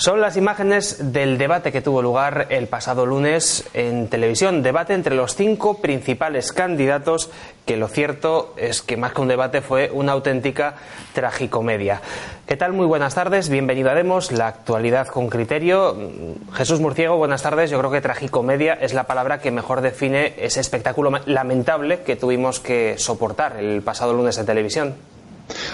Son las imágenes del debate que tuvo lugar el pasado lunes en televisión. Debate entre los cinco principales candidatos, que lo cierto es que más que un debate fue una auténtica tragicomedia. ¿Qué tal? Muy buenas tardes. Bienvenido a Demos, la actualidad con criterio. Jesús Murciego, buenas tardes. Yo creo que tragicomedia es la palabra que mejor define ese espectáculo lamentable que tuvimos que soportar el pasado lunes en televisión.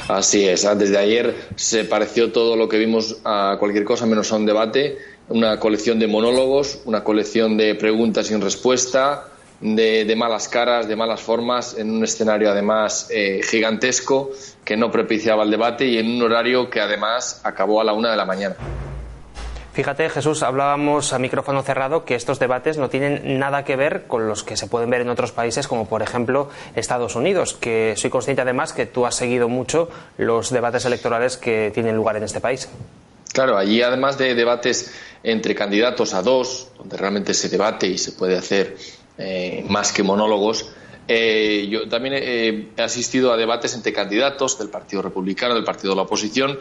Así es, desde ayer se pareció todo lo que vimos a cualquier cosa menos a un debate, una colección de monólogos, una colección de preguntas sin respuesta, de, malas caras, de malas formas, en un escenario además eh, gigantesco que no propiciaba el debate y en un horario que además acabó a la una de la mañana. Fíjate, Jesús, hablábamos a micrófono cerrado que estos debates no tienen nada que ver con los que se pueden ver en otros países, como por ejemplo Estados Unidos, que soy consciente además que tú has seguido mucho los debates electorales que tienen lugar en este país. Claro, allí además de debates entre candidatos a dos, donde realmente se debate y se puede hacer eh, más que monólogos, eh, yo también he asistido a debates entre candidatos del Partido Republicano, del Partido de la Oposición,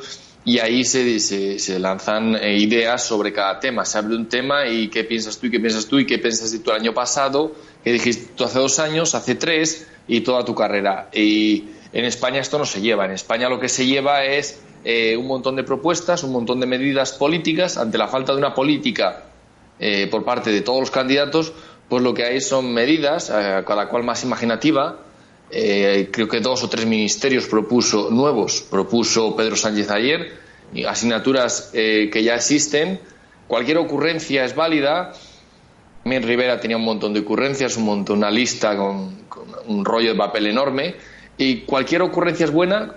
y ahí se, se, lanzan eh, ideas sobre cada tema. Se abre un tema y qué piensas tú y qué piensas tú y qué piensas tú el año pasado, qué dijiste tú hace dos años, hace tres y toda tu carrera. Y en España esto no se lleva. En España lo que se lleva es eh, un montón de propuestas, un montón de medidas políticas. Ante la falta de una política eh, por parte de todos los candidatos, pues lo que hay son medidas, cada cual más imaginativa, eh, creo que dos o tres ministerios propuso nuevos, propuso Pedro Sánchez ayer, asignaturas eh, que ya existen. Cualquier ocurrencia es válida. Mir Rivera tenía un montón de ocurrencias, un montón, una lista con, un rollo de papel enorme. Y cualquier ocurrencia es buena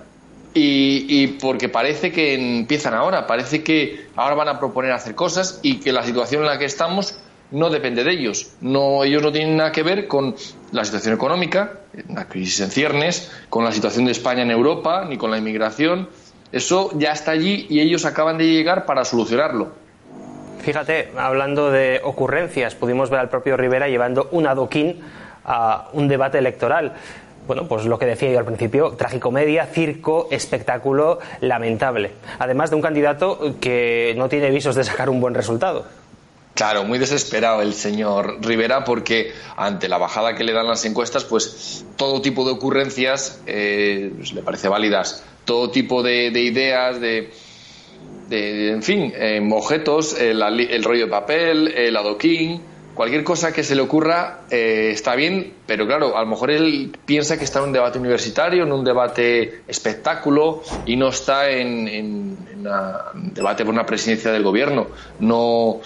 y, y, porque parece que empiezan ahora, parece que ahora van a proponer hacer cosas y que la situación en la que estamos no depende de ellos. No, ellos no tienen nada que ver con la situación económica, la crisis en ciernes, con la situación de España en Europa, ni con la inmigración. Eso ya está allí y ellos acaban de llegar para solucionarlo. Fíjate, hablando de ocurrencias, pudimos ver al propio Rivera llevando un adoquín a un debate electoral. Bueno, pues lo que decía yo al principio, tragicomedia, circo, espectáculo lamentable. Además de un candidato que no tiene visos de sacar un buen resultado. Claro, muy desesperado el señor Rivera porque ante la bajada que le dan las encuestas, pues todo tipo de ocurrencias eh, pues, le parece válidas, todo tipo de, ideas, de, en fin, eh, objetos, el, rollo de papel, el adoquín, cualquier cosa que se le ocurra eh, está bien, pero claro, a lo mejor él piensa que está en un debate universitario, en un debate espectáculo y no está en, en un debate por una presidencia del gobierno. No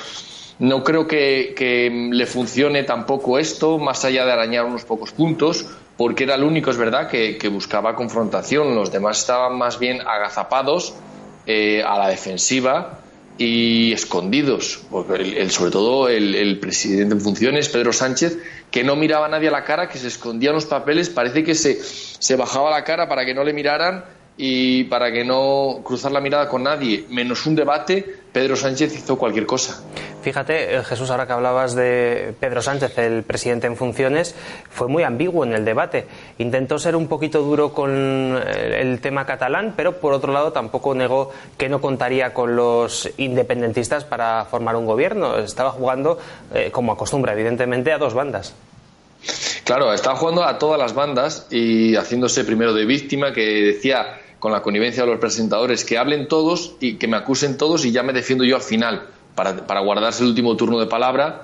no creo que, le funcione tampoco esto, más allá de arañar unos pocos puntos, porque era el único, es verdad, que, buscaba confrontación. Los demás estaban más bien agazapados eh, a la defensiva y escondidos. Porque sobre todo el, presidente en funciones, Pedro Sánchez, que no miraba a nadie a la cara, que se escondía en los papeles, parece que se, se bajaba la cara para que no le miraran y para que no cruzar la mirada con nadie, menos un debate, Pedro Sánchez hizo cualquier cosa. Fíjate, eh, Jesús, ahora que hablabas de Pedro Sánchez, el presidente en funciones, fue muy ambiguo en el debate. Intentó ser un poquito duro con eh, el tema catalán, pero por otro lado tampoco negó que no contaría con los independentistas para formar un gobierno. Estaba jugando, eh, como acostumbra, evidentemente, a dos bandas. Claro, estaba jugando a todas las bandas y haciéndose primero de víctima, que decía con la connivencia de los presentadores que hablen todos y que me acusen todos y ya me defiendo yo al final, para, guardarse el último turno de palabra.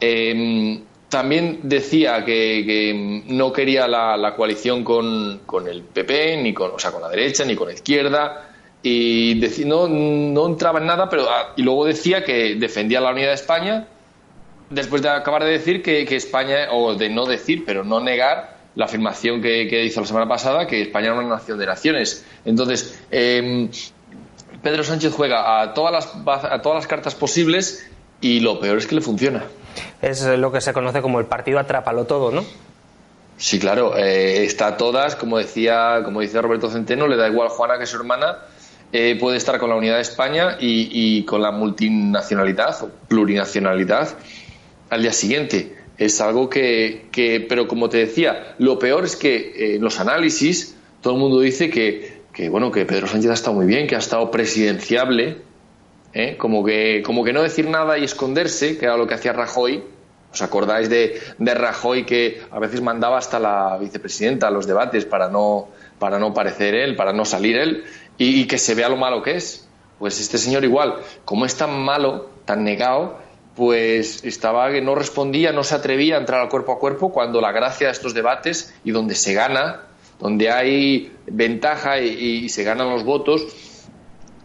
Em, también decía que, no quería la, coalición con, el PP, ni con, o sea, con la derecha, ni con la izquierda, y no, no entraba en nada, pero ah, y luego decía que defendía la unidad de España después de acabar de decir que, España, o de no decir, pero no negar la afirmación que, hizo la semana pasada, que España era una nación de naciones. Entonces, em, Pedro Sánchez juega a todas, las, a todas las cartas posibles y lo peor es que le funciona. Es lo que se conoce como el partido atrápalo todo, ¿no? Sí, claro, eh, está a todas, como decía, como dice Roberto Centeno, le da igual Juana que su hermana, eh, puede estar con la unidad de España y, con la multinacionalidad o plurinacionalidad al día siguiente. Es algo que, que pero como te decía, lo peor es que eh, en los análisis todo el mundo dice que, que, bueno, que Pedro Sánchez ha estado muy bien, que ha estado presidenciable, como, que, como que no decir nada y esconderse, que era lo que hacía Rajoy, ¿Os acordáis de, de, Rajoy que a veces mandaba hasta la vicepresidenta a los debates para no, para no parecer él, para no salir él y, que se vea lo malo que es? Pues este señor igual, como es tan malo, tan negado, pues estaba que no respondía, no se atrevía a entrar al cuerpo a cuerpo cuando la gracia de estos debates y donde se gana, donde hay ventaja y se ganan los votos,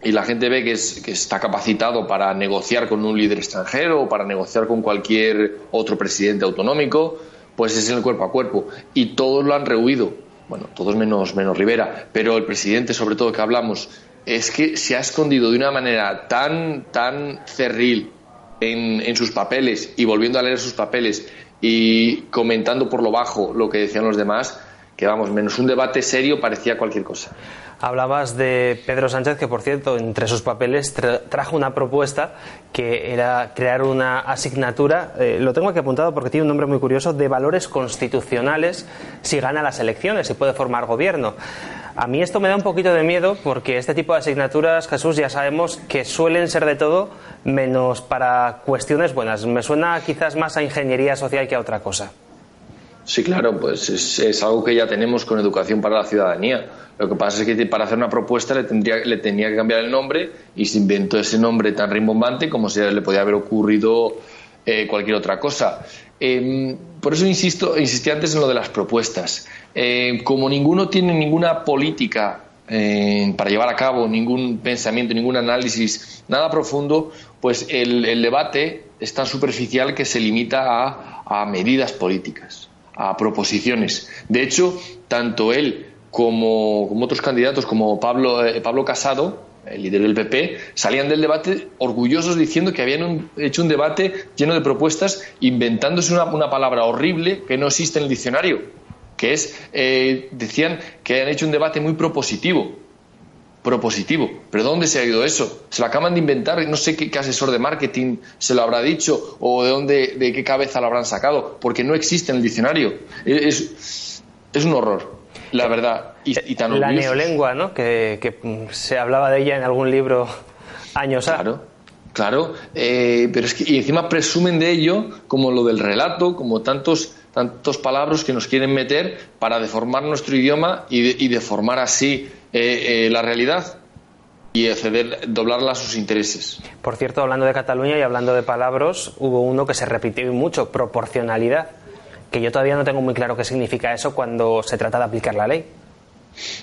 y la gente ve que, está capacitado para negociar con un líder extranjero o para negociar con cualquier otro presidente autonómico, pues es en el cuerpo a cuerpo. Y todos lo han rehuido. Bueno, todos menos, menos Rivera, pero el presidente, sobre todo que hablamos, es que se ha escondido de una manera tan, tan cerril en, sus papeles y volviendo a leer sus papeles y comentando por lo bajo lo que decían los demás, que vamos, menos un debate serio parecía cualquier cosa. Hablabas de Pedro Sánchez, que por cierto, entre sus papeles trajo una propuesta que era crear una asignatura, eh, lo tengo aquí apuntado porque tiene un nombre muy curioso, de valores constitucionales si gana las elecciones, y puede formar gobierno. A mí esto me da un poquito de miedo porque este tipo de asignaturas, Jesús, ya sabemos que suelen ser de todo menos para cuestiones buenas. Me suena quizás más a ingeniería social que a otra cosa. Sí, claro, pues es, algo que ya tenemos con educación para la ciudadanía. Lo que pasa es que para hacer una propuesta le, tendría, le tenía que cambiar el nombre y se inventó ese nombre tan rimbombante como si le podía haber ocurrido eh, cualquier otra cosa. Em, por eso insisto, insistí antes en lo de las propuestas. Eh, como ninguno tiene ninguna política eh, para llevar a cabo, ningún pensamiento, ningún análisis, nada profundo, pues el, debate es tan superficial que se limita a medidas políticas a proposiciones. De hecho, tanto él como, otros candidatos, como Pablo, eh, Pablo Casado, el líder del PP, salían del debate orgullosos diciendo que habían hecho un debate lleno de propuestas, inventándose una, palabra horrible que no existe en el diccionario, que es, eh, decían que han hecho un debate muy propositivo propositivo. ¿Pero dónde se ha ido eso? Se lo acaban de inventar, no sé qué, asesor de marketing se lo habrá dicho o de dónde, de qué cabeza lo habrán sacado, porque no existe en el diccionario. Es, es un horror, la verdad. Y, tan la neolengua, ¿no? Que, se hablaba de ella en algún libro años Claro. Claro, eh, pero es que y encima presumen de ello como lo del relato, como tantos tantos palabras que nos quieren meter para deformar nuestro idioma y, deformar así eh, eh, la realidad y ceder, doblarla a sus intereses. Por cierto, hablando de Cataluña y hablando de palabras, hubo uno que se repitió mucho, proporcionalidad, que yo todavía no tengo muy claro qué significa eso cuando se trata de aplicar la ley.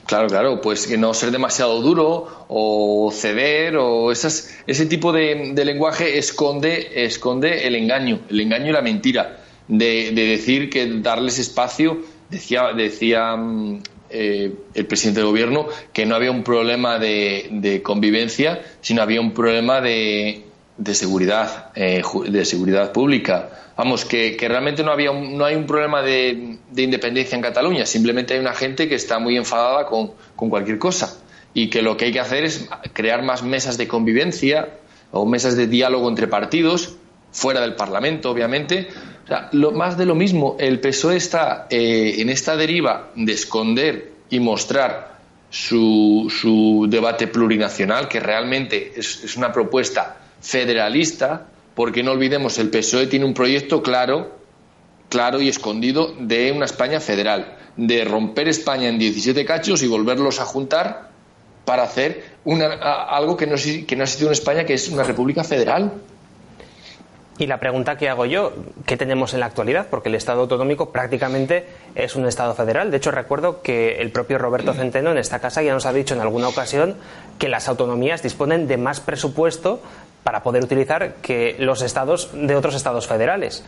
Claro, claro, pues que no ser demasiado duro o ceder o esas, ese tipo de, de lenguaje esconde, esconde el engaño, el engaño y la mentira de, decir que darles espacio, decía, decía mm, eh, el presidente del gobierno que no había un problema de, convivencia, sino había un problema de, de seguridad, eh, de seguridad pública. Vamos, que, realmente no, había no hay un problema de, independencia en Cataluña, simplemente hay una gente que está muy enfadada con, con cualquier cosa y que lo que hay que hacer es crear más mesas de convivencia o mesas de diálogo entre partidos, fuera del Parlamento, obviamente, o sea, más de lo mismo, el PSOE está eh, en esta deriva de esconder y mostrar su, su debate plurinacional, que realmente es, una propuesta federalista, porque no olvidemos, el PSOE tiene un proyecto claro, claro y escondido de una España federal, de romper España en 17 cachos y volverlos a juntar para hacer una, algo que no, que no ha sido en España, que es una república federal. Y la pregunta que hago yo, ¿qué tenemos en la actualidad? Porque el Estado autonómico prácticamente es un Estado federal. De hecho, recuerdo que el propio Roberto Centeno en esta casa ya nos ha dicho en alguna ocasión que las autonomías disponen de más presupuesto para poder utilizar que los estados de otros estados federales.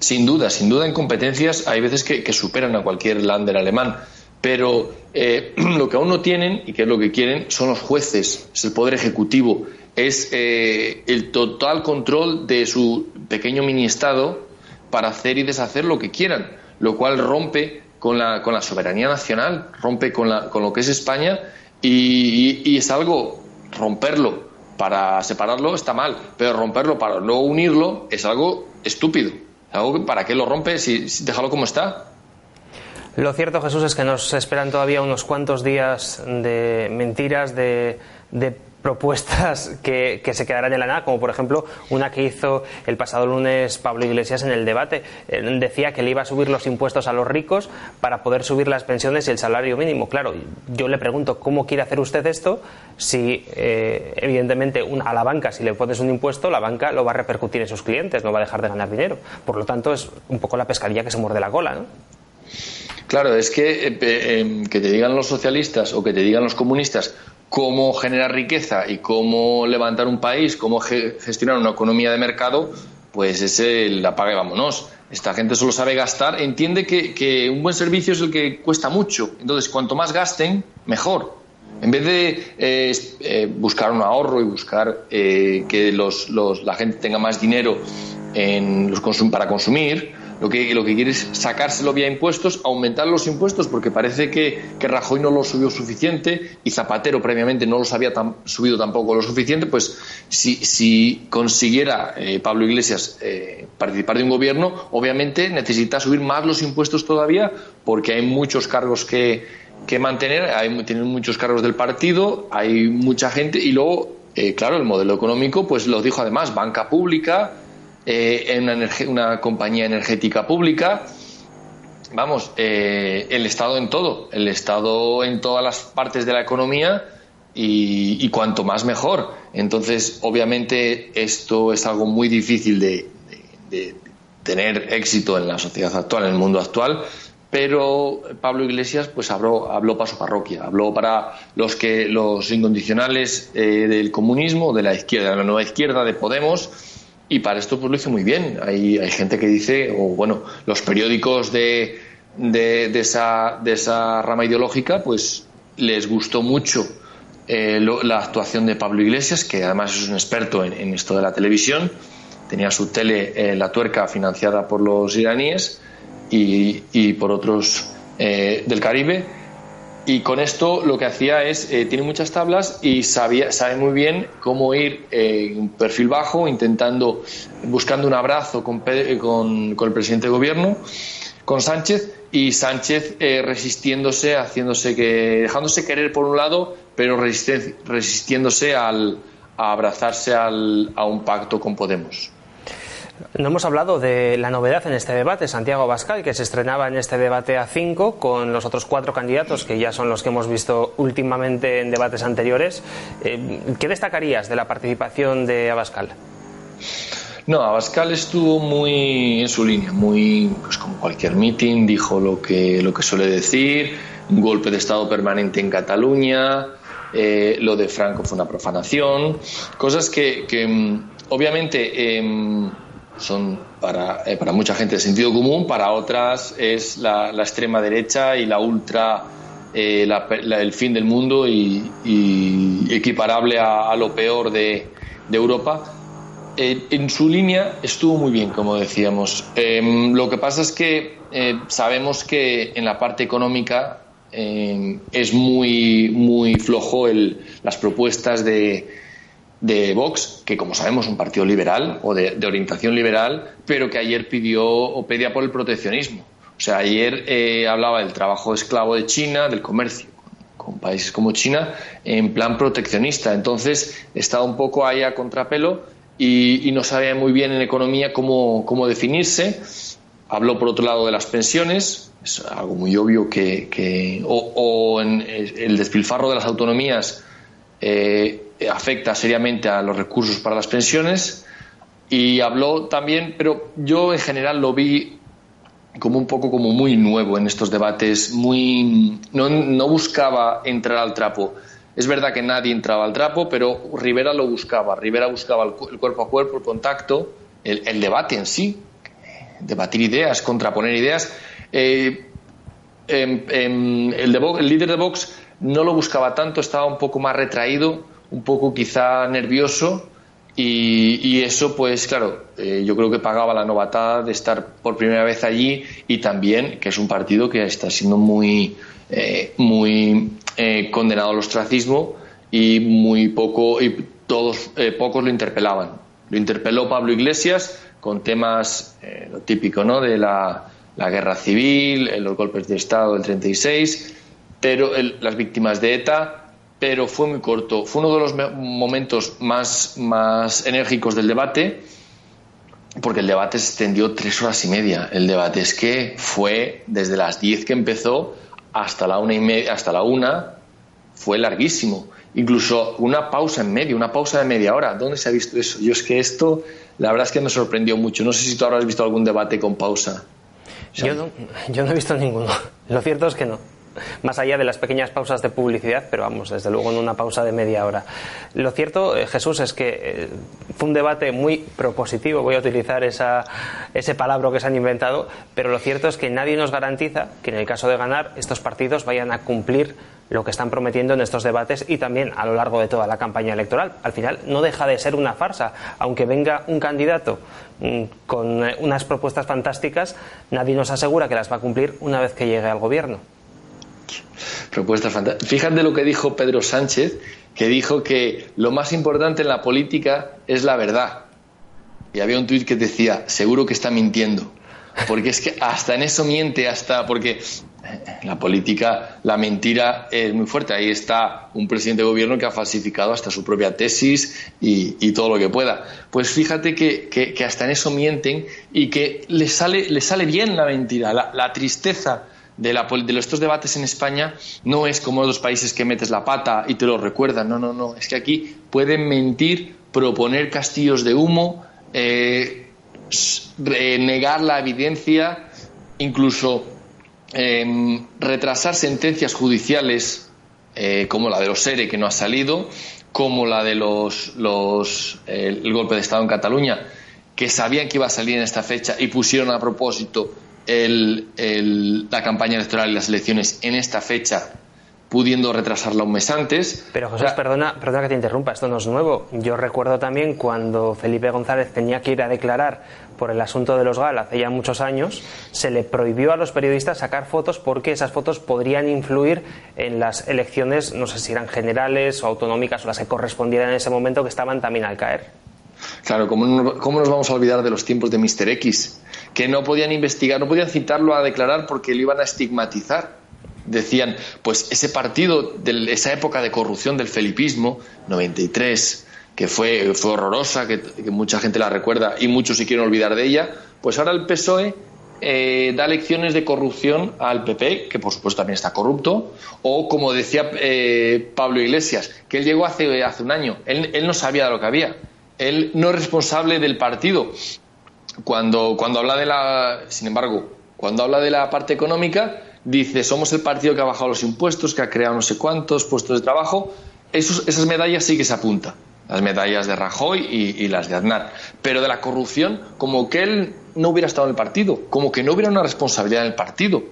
Sin duda, sin duda en competencias hay veces que, superan a cualquier lander alemán. Pero eh, lo que aún no tienen y que es lo que quieren son los jueces, es el poder ejecutivo es eh, el total control de su pequeño mini-estado para hacer y deshacer lo que quieran, lo cual rompe con la, con la soberanía nacional, rompe con, la, con lo que es España y, es algo, romperlo para separarlo está mal, pero romperlo para no unirlo es algo estúpido. Algo ¿Para qué lo rompe si, déjalo como está? Lo cierto, Jesús, es que nos esperan todavía unos cuantos días de mentiras, de, propuestas que, se quedarán en la nada, como por ejemplo una que hizo el pasado lunes Pablo Iglesias en el debate. Eh, decía que le iba a subir los impuestos a los ricos para poder subir las pensiones y el salario mínimo. Claro, yo le pregunto cómo quiere hacer usted esto si, eh, evidentemente, a la banca, si le pones un impuesto, la banca lo va a repercutir en sus clientes, no va a dejar de ganar dinero. Por lo tanto, es un poco la pescadilla que se muerde la cola, ¿no? Claro, es que eh, em, que te digan los socialistas o que te digan los comunistas cómo generar riqueza y cómo levantar un país, cómo gestionar una economía de mercado, pues es el apague vámonos. Esta gente solo sabe gastar, entiende que, un buen servicio es el que cuesta mucho. Entonces, cuanto más gasten, mejor. En vez de eh, eh, buscar un ahorro y buscar eh, que los, la gente tenga más dinero en los para consumir, lo que, lo que quiere es sacárselo vía impuestos, aumentar los impuestos porque parece que, que Rajoy no lo subió suficiente y Zapatero previamente no los había subido tampoco lo suficiente, pues si, si consiguiera eh, Pablo Iglesias eh, participar de un gobierno, obviamente necesita subir más los impuestos todavía porque hay muchos cargos que, que mantener, hay, tienen muchos cargos del partido, hay mucha gente y luego, eh, claro, el modelo económico, pues lo dijo además, banca pública, eh, en una, compañía energética pública. Vamos, eh, el Estado en todo, el Estado en todas las partes de la economía y, cuanto más mejor. Entonces, obviamente, esto es algo muy difícil de, tener éxito en la sociedad actual, en el mundo actual, pero Pablo Iglesias pues habló, habló para su parroquia, habló para los que los incondicionales eh, del comunismo, de la izquierda, de la nueva izquierda, de Podemos, y para esto pues lo hizo muy bien. Hay, hay gente que dice, o bueno, los periódicos de, de, esa, de esa rama ideológica, pues les gustó mucho eh, la actuación de Pablo Iglesias, que además es un experto en, esto de la televisión. Tenía su tele, eh, La Tuerca, financiada por los iraníes y, y por otros eh, del Caribe y con esto lo que hacía es, eh, tiene muchas tablas y sabía, sabe muy bien cómo ir eh, en perfil bajo, intentando, buscando un abrazo con, eh, con, el presidente de gobierno, con Sánchez, y Sánchez resistiéndose, haciéndose que, dejándose querer por un lado, pero resistiéndose al, a abrazarse al, a un pacto con Podemos. No hemos hablado de la novedad en este debate, Santiago Bascal, que se estrenaba en este debate a cinco con los otros cuatro candidatos, que ya son los que hemos visto últimamente en debates anteriores. Eh, ¿Qué destacarías de la participación de Abascal? No, Abascal estuvo muy en su línea, muy pues como cualquier meeting, dijo lo que, lo que suele decir, un golpe de Estado permanente en Cataluña, eh, lo de Franco fue una profanación, cosas que, mm, obviamente em, son para, eh, para mucha gente de sentido común, para otras es la, extrema derecha y la ultra, eh, el fin del mundo y, equiparable a, lo peor de, Europa. Eh, en su línea estuvo muy bien, como decíamos. Em, lo que pasa es que sabemos que en la parte económica em, es muy, muy flojo el, las propuestas de, de Vox, que como sabemos es un partido liberal o de, orientación liberal, pero que ayer pidió o pedía por el proteccionismo. O sea, ayer eh, hablaba del trabajo esclavo de China, del comercio con, países como China, en plan proteccionista. Entonces, estaba un poco ahí a contrapelo y, no sabía muy bien en economía cómo, cómo, definirse. Habló, por otro lado, de las pensiones, es algo muy obvio que, o, en el despilfarro de las autonomías eh, afecta seriamente a los recursos para las pensiones y habló también, pero yo en general lo vi como un poco como muy nuevo en estos debates, muy no, no buscaba entrar al trapo. Es verdad que nadie entraba al trapo, pero Rivera lo buscaba. Rivera buscaba el, cuerpo a cuerpo, el contacto, el, debate en sí, debatir ideas, contraponer ideas. Eh, em, em, el, el líder de Vox no lo buscaba tanto, estaba un poco más retraído, un poco quizá nervioso y, eso, pues claro, eh, yo creo que pagaba la novatada de estar por primera vez allí y también que es un partido que está siendo muy, eh, muy eh, condenado al ostracismo y muy poco y todos pocos lo interpelaban. Lo interpeló Pablo Iglesias con temas lo típico, ¿no? De la, guerra civil, los golpes de Estado del 36, pero las víctimas de ETA pero fue muy corto. Fue uno de los momentos más, más enérgicos del debate, porque el debate se extendió tres horas y media. El debate es que fue desde las diez que empezó hasta la una y media, hasta la una, fue larguísimo. Incluso una pausa en medio, una pausa de media hora. ¿Dónde se ha visto eso? Yo es que esto, la verdad es que me sorprendió mucho. No sé si tú habrás visto algún debate con pausa. yo, no, yo no he visto ninguno. Lo cierto es que no más allá de las pequeñas pausas de publicidad, pero vamos, desde luego en una pausa de media hora. Lo cierto, eh, Jesús, es que eh, fue un debate muy propositivo, voy a utilizar esa, ese palabra que se han inventado, pero lo cierto es que nadie nos garantiza que en el caso de ganar estos partidos vayan a cumplir lo que están prometiendo en estos debates y también a lo largo de toda la campaña electoral. Al final no deja de ser una farsa, aunque venga un candidato mm, con eh, unas propuestas fantásticas, nadie nos asegura que las va a cumplir una vez que llegue al gobierno. Propuestas fantásticas. Fíjate lo que dijo Pedro Sánchez, que dijo que lo más importante en la política es la verdad. Y había un tuit que decía, seguro que está mintiendo. Porque es que hasta en eso miente, hasta porque en la política la mentira es muy fuerte. Ahí está un presidente de gobierno que ha falsificado hasta su propia tesis y, todo lo que pueda. Pues fíjate que, hasta en eso mienten y que le sale, le sale bien la mentira, la tristeza de, la, de estos debates en España no es como los países que metes la pata y te lo recuerdan. No, no, no. Es que aquí pueden mentir, proponer castillos de humo, eh, negar la evidencia, incluso em, retrasar sentencias judiciales eh, como la de los SERE que no ha salido, como la de los el golpe de Estado en Cataluña, que sabían que iba a salir en esta fecha y pusieron a propósito el, la campaña electoral y las elecciones en esta fecha pudiendo retrasarla un mes antes. Pero José, perdona, perdona que te interrumpa, esto no es nuevo. Yo recuerdo también cuando Felipe González tenía que ir a declarar por el asunto de los GAL hace ya muchos años, se le prohibió a los periodistas sacar fotos porque esas fotos podrían influir en las elecciones, no sé si eran generales o autonómicas o las que correspondieran en ese momento que estaban también al caer. Claro, ¿cómo, ¿cómo nos vamos a olvidar de los tiempos de Mr. X? que no podían investigar, no podían citarlo a declarar porque lo iban a estigmatizar. Decían, pues ese partido, de esa época de corrupción del felipismo, 93, que fue, fue horrorosa, que, mucha gente la recuerda y muchos se quieren olvidar de ella, pues ahora el PSOE eh, da lecciones de corrupción al PP, que por supuesto también está corrupto, o como decía eh, Pablo Iglesias, que él llegó hace, hace un año, él, él, no sabía de lo que había, él no es responsable del partido, cuando, cuando habla de la, sin embargo, cuando habla de la parte económica, dice, somos el partido que ha bajado los impuestos, que ha creado no sé cuántos puestos de trabajo. esas medallas sí que se apunta, las medallas de Rajoy y, las de Aznar. Pero de la corrupción, como que él no hubiera estado en el partido, como que no hubiera una responsabilidad en el partido.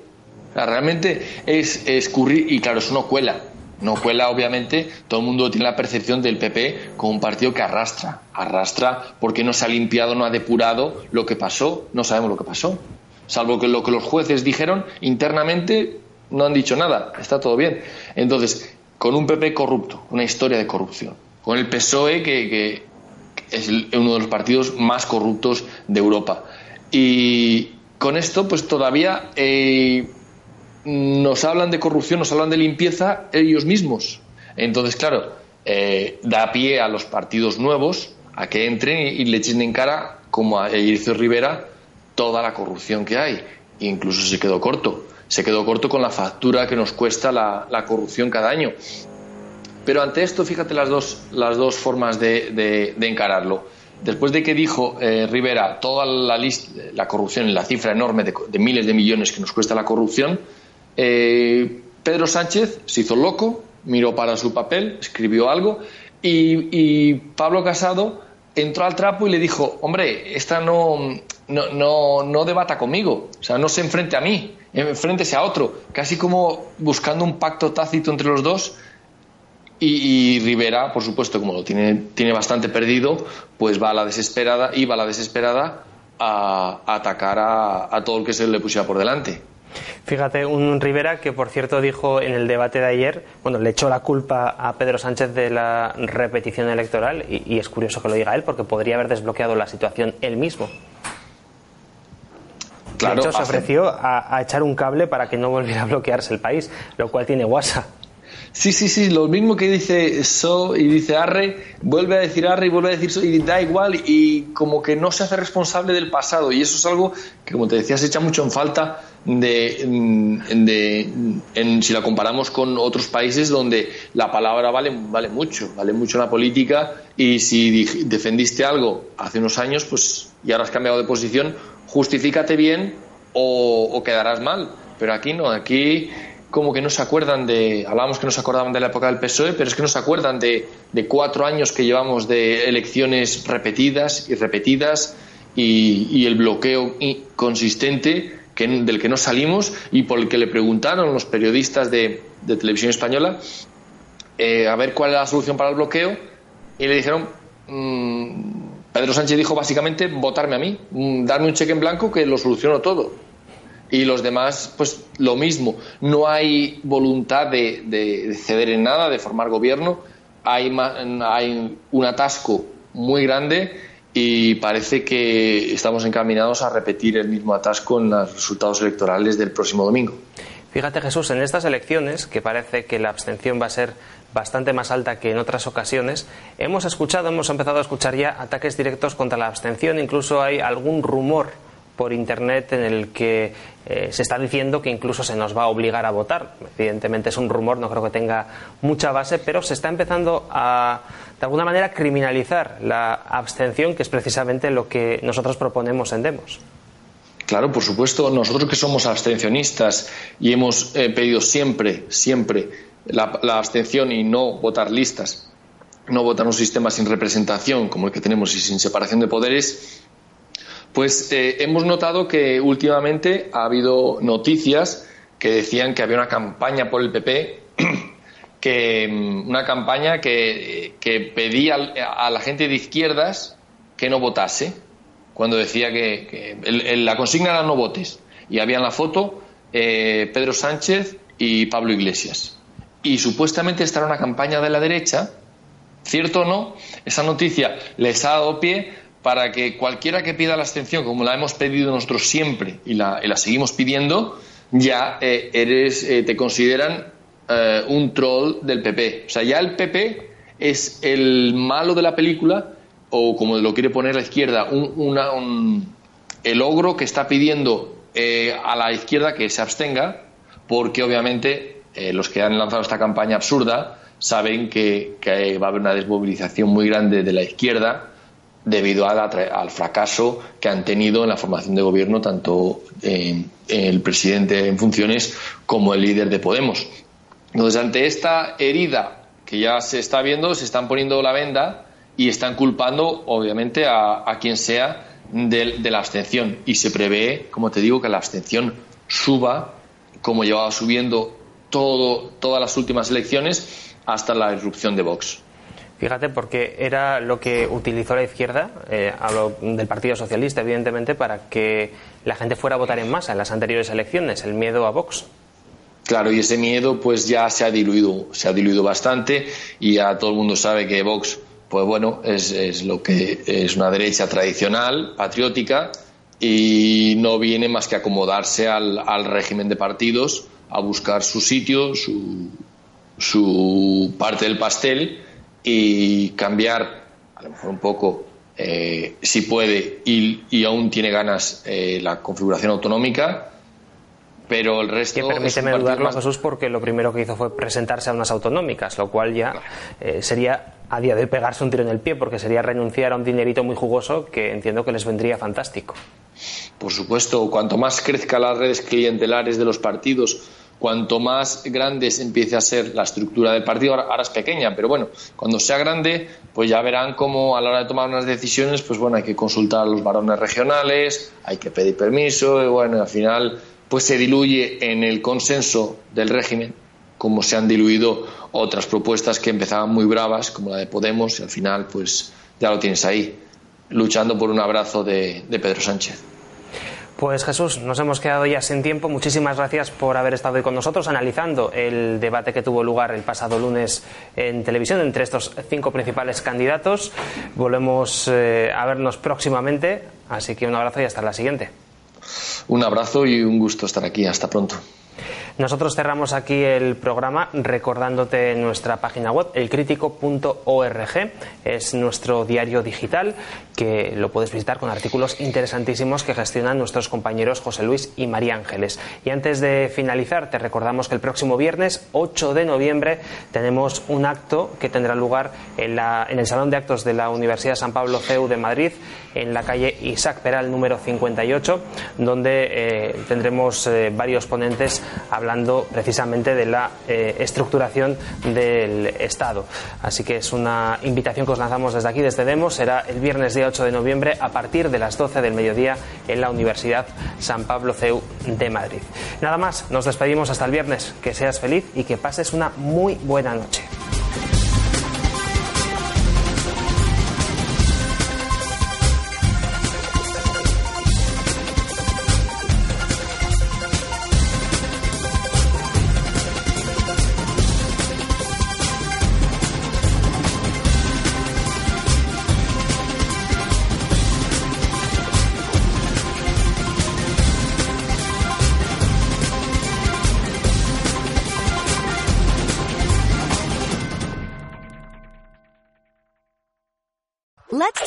realmente es escurrir, y claro, eso no cuela. No cuela, obviamente, todo el mundo tiene la percepción del PP como un partido que arrastra, arrastra porque no se ha limpiado, no ha depurado lo que pasó, no sabemos lo que pasó. Salvo que lo que los jueces dijeron internamente no han dicho nada, está todo bien. Entonces, con un PP corrupto, una historia de corrupción, con el PSOE que, es uno de los partidos más corruptos de Europa. Y con esto, pues todavía eh, nos hablan de corrupción, nos hablan de limpieza ellos mismos. Entonces, claro, eh, da pie a los partidos nuevos a que entren y, le echen en cara, como a Ejercicio Rivera, toda la corrupción que hay. Incluso se quedó corto. Se quedó corto con la factura que nos cuesta la, corrupción cada año. Pero ante esto, fíjate las dos, las dos formas de, encararlo. después de que dijo eh, Rivera toda la, lista, la corrupción, la cifra enorme de, miles de millones que nos cuesta la corrupción, eh, Pedro Sánchez se hizo loco, miró para su papel, escribió algo y, Pablo Casado entró al trapo y le dijo, hombre, esta no, no, no, debata conmigo, o sea, no se enfrente a mí, enfréntese a otro, casi como buscando un pacto tácito entre los dos. Y, Rivera, por supuesto, como lo tiene, tiene bastante perdido, pues va a la desesperada, iba a la desesperada a, atacar a, a todo el que se le pusiera por delante. Fíjate, un Rivera que por cierto dijo en el debate de ayer, bueno, le echó la culpa a Pedro Sánchez de la repetición electoral y, es curioso que lo diga él porque podría haber desbloqueado la situación él mismo. Claro, de hecho, se ofreció a, a, echar un cable para que no volviera a bloquearse el país, lo cual tiene WhatsApp. Sí, sí, sí, lo mismo que dice So y dice Arre, vuelve a decir Arre y vuelve a decir So y da igual y como que no se hace responsable del pasado y eso es algo que como te decía se echa mucho en falta de, de en, si la comparamos con otros países donde la palabra vale, vale mucho, vale mucho la política y si defendiste algo hace unos años pues y ahora has cambiado de posición, justifícate bien o, o quedarás mal. Pero aquí no, aquí como que no se acuerdan de, hablábamos que no se acordaban de la época del PSOE, pero es que no se acuerdan de, de cuatro años que llevamos de elecciones repetidas y repetidas y, el bloqueo consistente que, del que no salimos y por el que le preguntaron los periodistas de, televisión española eh, a ver cuál era la solución para el bloqueo y le dijeron mm, Pedro Sánchez dijo básicamente votarme a mí, mm, darme un cheque en blanco que lo soluciono todo y los demás, pues lo mismo. No hay voluntad de, ceder en nada, de formar gobierno. Hay, hay un atasco muy grande y parece que estamos encaminados a repetir el mismo atasco en los resultados electorales del próximo domingo. Fíjate Jesús, en estas elecciones, que parece que la abstención va a ser bastante más alta que en otras ocasiones, hemos escuchado, hemos empezado a escuchar ya ataques directos contra la abstención, incluso hay algún rumor por Internet en el que eh, se está diciendo que incluso se nos va a obligar a votar. Evidentemente es un rumor, no creo que tenga mucha base, pero se está empezando a, de alguna manera, criminalizar la abstención, que es precisamente lo que nosotros proponemos en Demos. Claro, por supuesto, nosotros que somos abstencionistas y hemos eh, pedido siempre, siempre la, la abstención y no votar listas, no votar un sistema sin representación como el que tenemos y sin separación de poderes, pues eh, hemos notado que últimamente ha habido noticias que decían que había una campaña por el PP, que mm, una campaña que, pedía a la gente de izquierdas que no votase, cuando decía que, la consigna era no votes. Y había en la foto eh, Pedro Sánchez y Pablo Iglesias. Y supuestamente esta era una campaña de la derecha, cierto o no, esa noticia les ha dado pie para que cualquiera que pida la abstención, como la hemos pedido nosotros siempre y la, seguimos pidiendo, ya eh, eres, eh, te consideran eh, un troll del PP. O sea, ya el PP es el malo de la película, o como lo quiere poner la izquierda, un, el ogro que está pidiendo a la izquierda que se abstenga, porque obviamente los que han lanzado esta campaña absurda saben que va a haber una desmovilización muy grande de la izquierda debido al fracaso que han tenido en la formación de gobierno tanto el presidente en funciones como el líder de Podemos. Entonces, ante esta herida que ya se está viendo, se están poniendo la venda y están culpando, obviamente, a, quien sea de, la abstención. Y se prevé, como te digo, que la abstención suba, como llevaba subiendo todo, todas las últimas elecciones, hasta la irrupción de Vox. Fíjate, porque era lo que utilizó la izquierda, eh, hablo del Partido Socialista, evidentemente, para que la gente fuera a votar en masa en las anteriores elecciones, el miedo a Vox. Claro, y ese miedo pues ya se ha diluido, se ha diluido bastante y ya todo el mundo sabe que Vox, pues bueno, es, lo que es una derecha tradicional, patriótica, y no viene más que acomodarse al, al régimen de partidos, a buscar su sitio, su, su parte del pastel y cambiar a lo mejor un poco eh, si puede y, aún tiene ganas eh, la configuración autonómica pero el resto. Que permíteme dudarlo, Jesús, porque lo primero que hizo fue presentarse a unas autonómicas, lo cual ya eh, sería a día de hoy pegarse un tiro en el pie, porque sería renunciar a un dinerito muy jugoso que entiendo que les vendría fantástico. Por supuesto, cuanto más crezcan las redes clientelares de los partidos, cuanto más grande empiece a ser la estructura del partido, ahora, es pequeña, pero bueno, cuando sea grande, pues ya verán cómo a la hora de tomar unas decisiones, pues bueno, hay que consultar a los varones regionales, hay que pedir permiso, y bueno, al final pues se diluye en el consenso del régimen, como se han diluido otras propuestas que empezaban muy bravas, como la de Podemos, y al final pues ya lo tienes ahí, luchando por un abrazo de Pedro Sánchez. Pues Jesús, nos hemos quedado ya sin tiempo. Muchísimas gracias por haber estado hoy con nosotros analizando el debate que tuvo lugar el pasado lunes en televisión entre estos cinco principales candidatos. Volvemos eh, a vernos próximamente, así que un abrazo y hasta la siguiente. Un abrazo y un gusto estar aquí. Hasta pronto. Nosotros cerramos aquí el programa recordándote nuestra página web, elcrítico.org. Es nuestro diario digital que lo puedes visitar con artículos interesantísimos que gestionan nuestros compañeros José Luis y María Ángeles. Y antes de finalizar, te recordamos que el próximo viernes 8 de noviembre tenemos un acto que tendrá lugar en, el Salón de Actos de la Universidad San Pablo CEU de Madrid, en la calle Isaac Peral número 58, donde eh, tendremos eh, varios ponentes hablando precisamente de la eh, estructuración del Estado. Así que es una invitación que os lanzamos desde aquí, desde Demos. Será el viernes día 8 de noviembre a partir de las 12 del mediodía en la Universidad San Pablo CEU de Madrid. Nada más, nos despedimos hasta el viernes. Que seas feliz y que pases una muy buena noche.